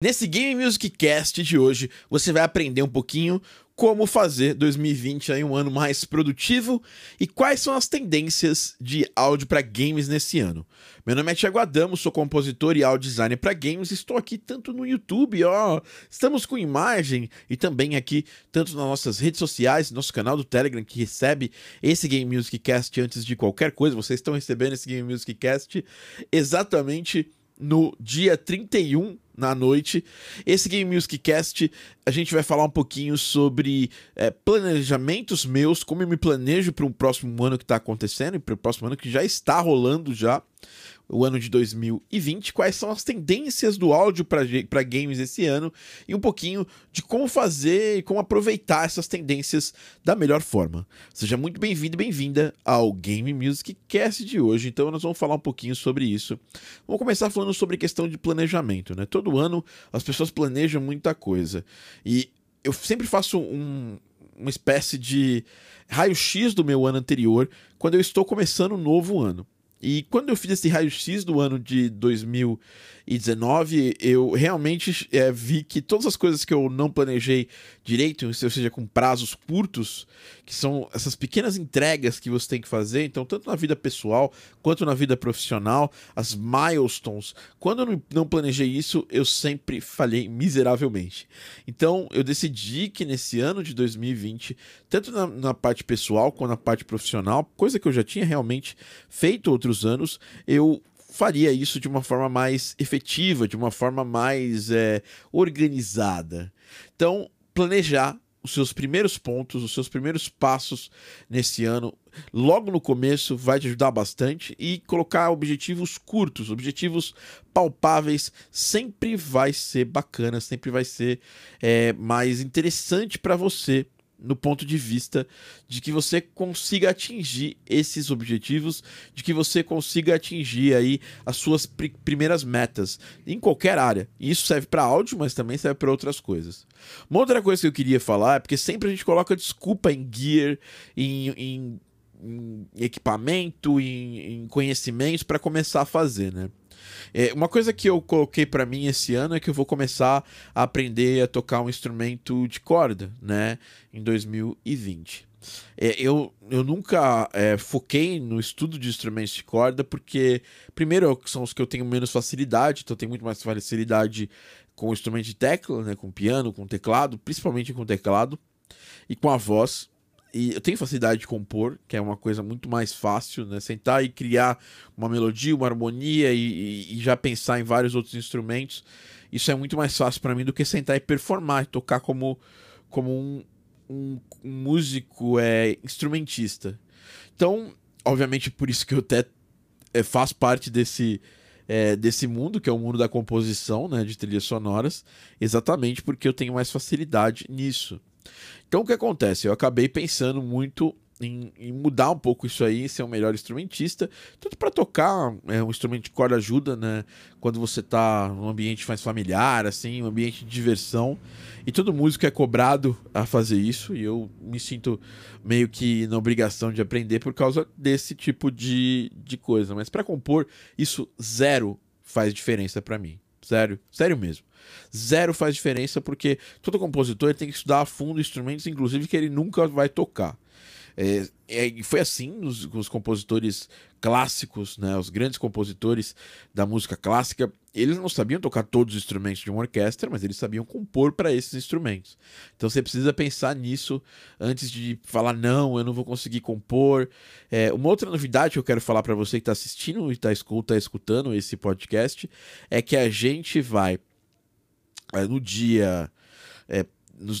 Nesse Game Music Cast de hoje, você vai aprender um pouquinho como fazer 2020 aí um ano mais produtivo e quais são as tendências de áudio para games nesse ano. Meu nome é Thiago Adamo, sou compositor e áudio designer para games. Estou aqui tanto no YouTube, ó, estamos com imagem e também aqui tanto nas nossas redes sociais, nosso canal do Telegram que recebe esse Game Music Cast antes de qualquer coisa. Vocês estão recebendo esse Game Music Cast exatamente no dia 31 na noite. Esse Game Music Cast a gente vai falar um pouquinho sobre é, planejamentos meus, como eu me planejo para o próximo ano que está acontecendo e para o próximo ano que já está rolando já o ano de 2020, quais são as tendências do áudio para games esse ano e um pouquinho de como fazer e como aproveitar essas tendências da melhor forma. Seja muito bem-vindo e bem-vinda ao Game Music Cast de hoje. Então nós vamos falar um pouquinho sobre isso. Vamos começar falando sobre questão de planejamento, né? Todo ano as pessoas planejam muita coisa e eu sempre faço um, uma espécie de raio-x do meu ano anterior quando eu estou começando um novo ano. E quando eu fiz esse raio-x do ano de 2019, eu realmente é, vi que todas as coisas que eu não planejei direito, ou seja, com prazos curtos, que são essas pequenas entregas que você tem que fazer, então, tanto na vida pessoal quanto na vida profissional, as milestones, quando eu não planejei isso, eu sempre falhei miseravelmente. Então, eu decidi que nesse ano de 2020, tanto na, na parte pessoal quanto na parte profissional, coisa que eu já tinha realmente feito outro outros anos, eu faria isso de uma forma mais efetiva, de uma forma mais é, organizada. Então, planejar os seus primeiros pontos, os seus primeiros passos nesse ano, logo no começo, vai te ajudar bastante. E colocar objetivos curtos, objetivos palpáveis, sempre vai ser bacana, sempre vai ser é, mais interessante para você no ponto de vista de que você consiga atingir esses objetivos, de que você consiga atingir aí as suas pr primeiras metas em qualquer área. E isso serve para áudio, mas também serve para outras coisas. Uma outra coisa que eu queria falar é porque sempre a gente coloca desculpa em gear, em, em, em equipamento, em, em conhecimentos para começar a fazer, né? É, uma coisa que eu coloquei para mim esse ano é que eu vou começar a aprender a tocar um instrumento de corda, né? Em 2020. É, eu, eu nunca é, foquei no estudo de instrumentos de corda, porque, primeiro, são os que eu tenho menos facilidade, então eu tenho muito mais facilidade com o instrumento de tecla, né, com piano, com teclado, principalmente com teclado, e com a voz. E eu tenho facilidade de compor, que é uma coisa muito mais fácil, né? Sentar e criar uma melodia, uma harmonia e, e já pensar em vários outros instrumentos. Isso é muito mais fácil para mim do que sentar e performar, e tocar como, como um, um, um músico é, instrumentista. Então, obviamente, por isso que eu até é, faço parte desse, é, desse mundo, que é o mundo da composição, né, de trilhas sonoras, exatamente porque eu tenho mais facilidade nisso. Então o que acontece? Eu acabei pensando muito em, em, mudar um pouco isso aí, ser um melhor instrumentista, tanto para tocar é, um instrumento de corda ajuda, né? Quando você está num ambiente mais familiar, assim, um ambiente de diversão, e todo músico é cobrado a fazer isso, e eu me sinto meio que na obrigação de aprender por causa desse tipo de, de coisa. Mas para compor, isso zero faz diferença para mim. Sério, sério mesmo. Zero faz diferença porque todo compositor tem que estudar a fundo instrumentos, inclusive que ele nunca vai tocar. É, é, foi assim nos, os compositores clássicos, né, os grandes compositores da música clássica, eles não sabiam tocar todos os instrumentos de uma orquestra, mas eles sabiam compor para esses instrumentos. Então você precisa pensar nisso antes de falar não, eu não vou conseguir compor. É, uma outra novidade que eu quero falar para você que está assistindo e está tá escutando esse podcast é que a gente vai é, no dia. É,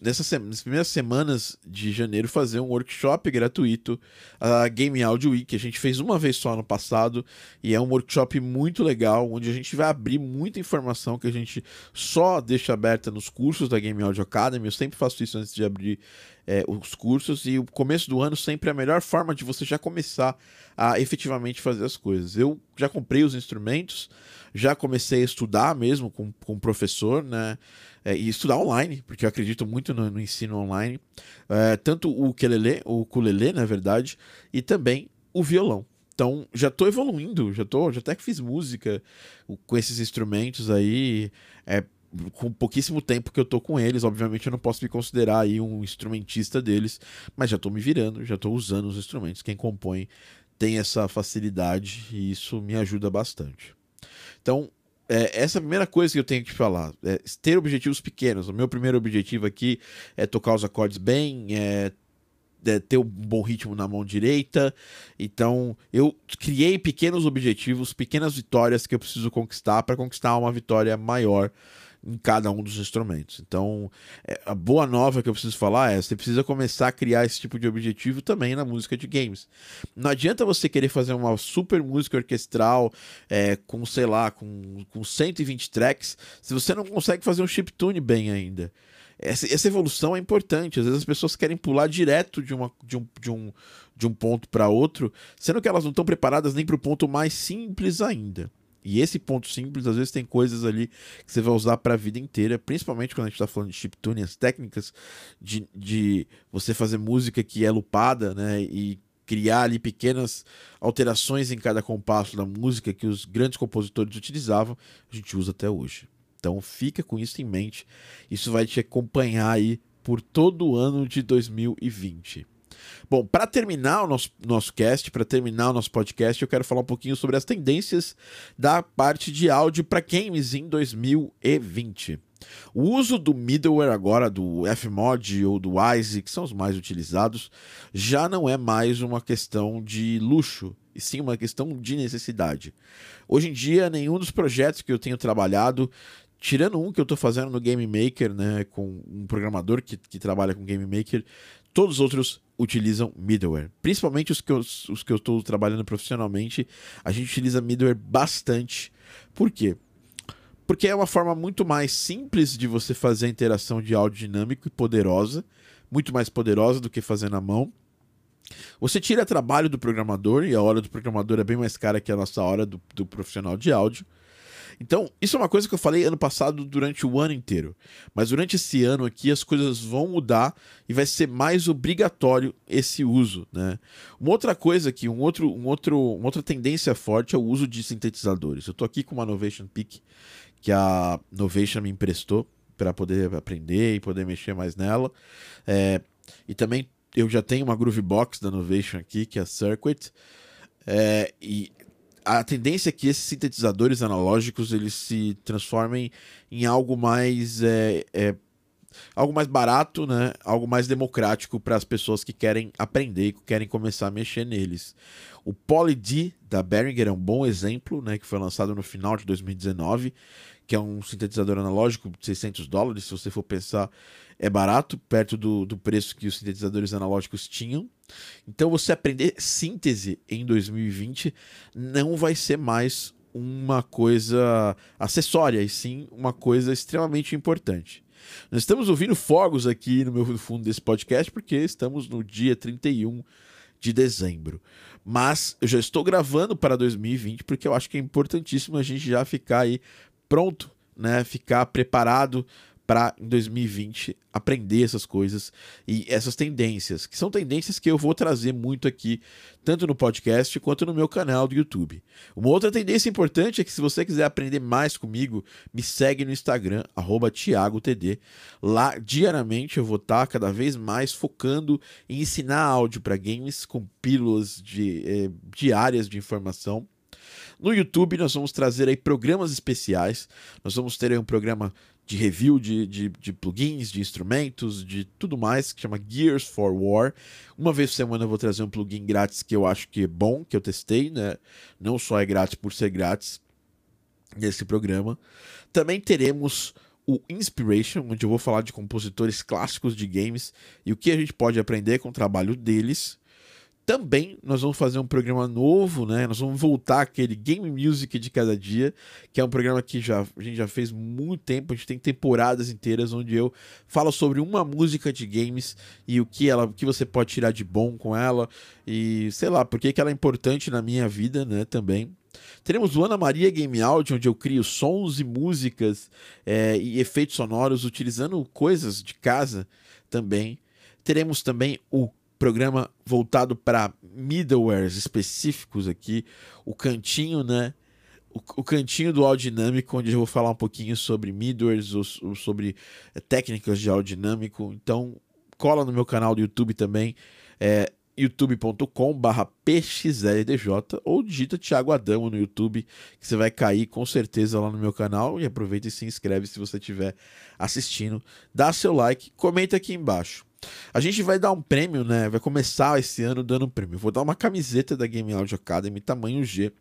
nessas, nas primeiras semanas de janeiro, fazer um workshop gratuito, a Game Audio Week. A gente fez uma vez só no passado e é um workshop muito legal, onde a gente vai abrir muita informação que a gente só deixa aberta nos cursos da Game Audio Academy. Eu sempre faço isso antes de abrir é, os cursos e o começo do ano sempre é a melhor forma de você já começar a efetivamente fazer as coisas. Eu já comprei os instrumentos já comecei a estudar mesmo com, com o professor, né? É, e estudar online, porque eu acredito muito no, no ensino online. É, tanto o ukulele, o ukulele, na verdade, e também o violão. Então, já estou evoluindo, já tô, já até que fiz música com esses instrumentos aí. É, com pouquíssimo tempo que eu tô com eles, obviamente eu não posso me considerar aí um instrumentista deles, mas já tô me virando, já tô usando os instrumentos. Quem compõe tem essa facilidade e isso me ajuda bastante. Então, é, essa é a primeira coisa que eu tenho que te falar. É ter objetivos pequenos. O meu primeiro objetivo aqui é tocar os acordes bem, é, é ter um bom ritmo na mão direita. Então, eu criei pequenos objetivos, pequenas vitórias que eu preciso conquistar para conquistar uma vitória maior em cada um dos instrumentos. Então, é, a boa nova que eu preciso falar é: você precisa começar a criar esse tipo de objetivo também na música de games. Não adianta você querer fazer uma super música orquestral é, com, sei lá, com, com 120 tracks, se você não consegue fazer um chiptune bem ainda. Essa, essa evolução é importante. Às vezes as pessoas querem pular direto de, uma, de, um, de, um, de um ponto para outro, sendo que elas não estão preparadas nem para o ponto mais simples ainda. E esse ponto simples, às vezes, tem coisas ali que você vai usar para a vida inteira, principalmente quando a gente está falando de chiptune, as técnicas de, de você fazer música que é lupada, né? E criar ali pequenas alterações em cada compasso da música que os grandes compositores utilizavam, a gente usa até hoje. Então fica com isso em mente. Isso vai te acompanhar aí por todo o ano de 2020. Bom, para terminar o nosso, nosso cast, para terminar o nosso podcast, eu quero falar um pouquinho sobre as tendências da parte de áudio para games em 2020. O uso do middleware agora, do Fmod ou do Wise, que são os mais utilizados, já não é mais uma questão de luxo, e sim uma questão de necessidade. Hoje em dia, nenhum dos projetos que eu tenho trabalhado tirando um que eu estou fazendo no Game Maker, né, com um programador que, que trabalha com Game Maker, todos os outros utilizam middleware. Principalmente os que eu, os que eu estou trabalhando profissionalmente, a gente utiliza middleware bastante. Por quê? Porque é uma forma muito mais simples de você fazer a interação de áudio dinâmico e poderosa, muito mais poderosa do que fazer na mão. Você tira trabalho do programador, e a hora do programador é bem mais cara que a nossa hora do, do profissional de áudio. Então, isso é uma coisa que eu falei ano passado durante o ano inteiro. Mas durante esse ano aqui as coisas vão mudar e vai ser mais obrigatório esse uso, né? Uma outra coisa aqui, um outro, um outro, uma outra tendência forte é o uso de sintetizadores. Eu estou aqui com uma Novation Peak que a Novation me emprestou para poder aprender e poder mexer mais nela. É, e também eu já tenho uma Groovebox da Novation aqui, que é a Circuit. É, e a tendência é que esses sintetizadores analógicos eles se transformem em algo mais é, é algo mais barato, né? Algo mais democrático para as pessoas que querem aprender e que querem começar a mexer neles. O Poly D da Behringer é um bom exemplo, né? Que foi lançado no final de 2019, que é um sintetizador analógico de 600 dólares. Se você for pensar, é barato, perto do, do preço que os sintetizadores analógicos tinham. Então, você aprender síntese em 2020 não vai ser mais uma coisa acessória, e sim uma coisa extremamente importante. Nós estamos ouvindo fogos aqui no meu fundo desse podcast porque estamos no dia 31 de dezembro. Mas eu já estou gravando para 2020 porque eu acho que é importantíssimo a gente já ficar aí pronto, né? Ficar preparado para em 2020 aprender essas coisas e essas tendências, que são tendências que eu vou trazer muito aqui, tanto no podcast quanto no meu canal do YouTube. Uma outra tendência importante é que se você quiser aprender mais comigo, me segue no Instagram @thiagotd. Lá diariamente eu vou estar cada vez mais focando em ensinar áudio para games com pílulas de, eh, diárias de informação. No YouTube nós vamos trazer aí programas especiais. Nós vamos ter aí um programa de review de, de, de, plugins, de instrumentos, de tudo mais, que chama Gears for War. Uma vez por semana eu vou trazer um plugin grátis que eu acho que é bom, que eu testei, né? Não só é grátis por ser grátis nesse programa. Também teremos o Inspiration, onde eu vou falar de compositores clássicos de games e o que a gente pode aprender com o trabalho deles. Também nós vamos fazer um programa novo, né? Nós vamos voltar aquele Game Music de cada dia, que é um programa que já, a gente já fez muito tempo, a gente tem temporadas inteiras onde eu falo sobre uma música de games e o que ela, o que você pode tirar de bom com ela e sei lá, por que ela é importante na minha vida, né, também. Teremos o Ana Maria Game Audio, onde eu crio sons e músicas é, e efeitos sonoros utilizando coisas de casa também. Teremos também o programa voltado para middlewares específicos aqui, o cantinho, né? o, o cantinho do áudio dinâmico, onde eu vou falar um pouquinho sobre middlewares ou, ou sobre é, técnicas de áudio dinâmico. Então, cola no meu canal do YouTube também, é youtube.com/barra pxldj ou digita Thiago Adamo no YouTube, que você vai cair com certeza lá no meu canal. E aproveita e se inscreve se você estiver assistindo. Dá seu like, comenta aqui embaixo. A gente vai dar um prêmio, né? Vai começar esse ano dando um prêmio. Vou dar uma camiseta da Game Audio Academy tamanho G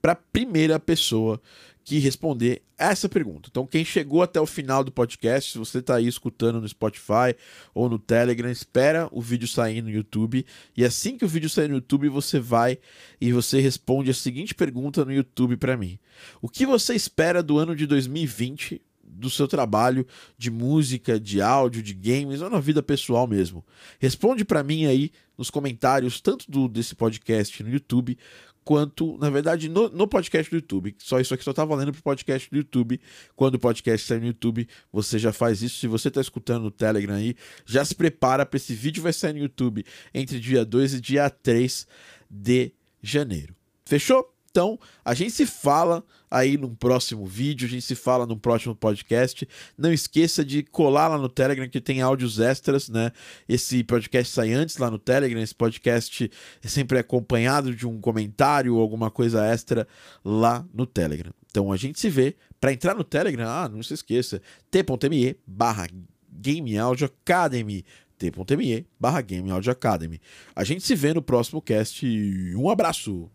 para primeira pessoa que responder essa pergunta. Então, quem chegou até o final do podcast, se você está aí escutando no Spotify ou no Telegram, espera o vídeo sair no YouTube. E assim que o vídeo sair no YouTube, você vai e você responde a seguinte pergunta no YouTube para mim: O que você espera do ano de 2020 do seu trabalho de música, de áudio, de games ou na vida pessoal mesmo. Responde para mim aí nos comentários, tanto do desse podcast no YouTube, quanto, na verdade, no, no podcast do YouTube. Só isso aqui só tá valendo pro podcast do YouTube. Quando o podcast sair no YouTube, você já faz isso. Se você tá escutando no Telegram aí, já se prepara para esse vídeo vai sair no YouTube entre dia 2 e dia 3 de janeiro. Fechou? Então, a gente se fala aí num próximo vídeo, a gente se fala num próximo podcast. Não esqueça de colar lá no Telegram que tem áudios extras, né? Esse podcast sai antes lá no Telegram, esse podcast é sempre acompanhado de um comentário ou alguma coisa extra lá no Telegram. Então a gente se vê. Para entrar no Telegram, ah, não se esqueça, t.me barra Game Audio Academy t.me barra Game Audio Academy. A gente se vê no próximo cast. Um abraço!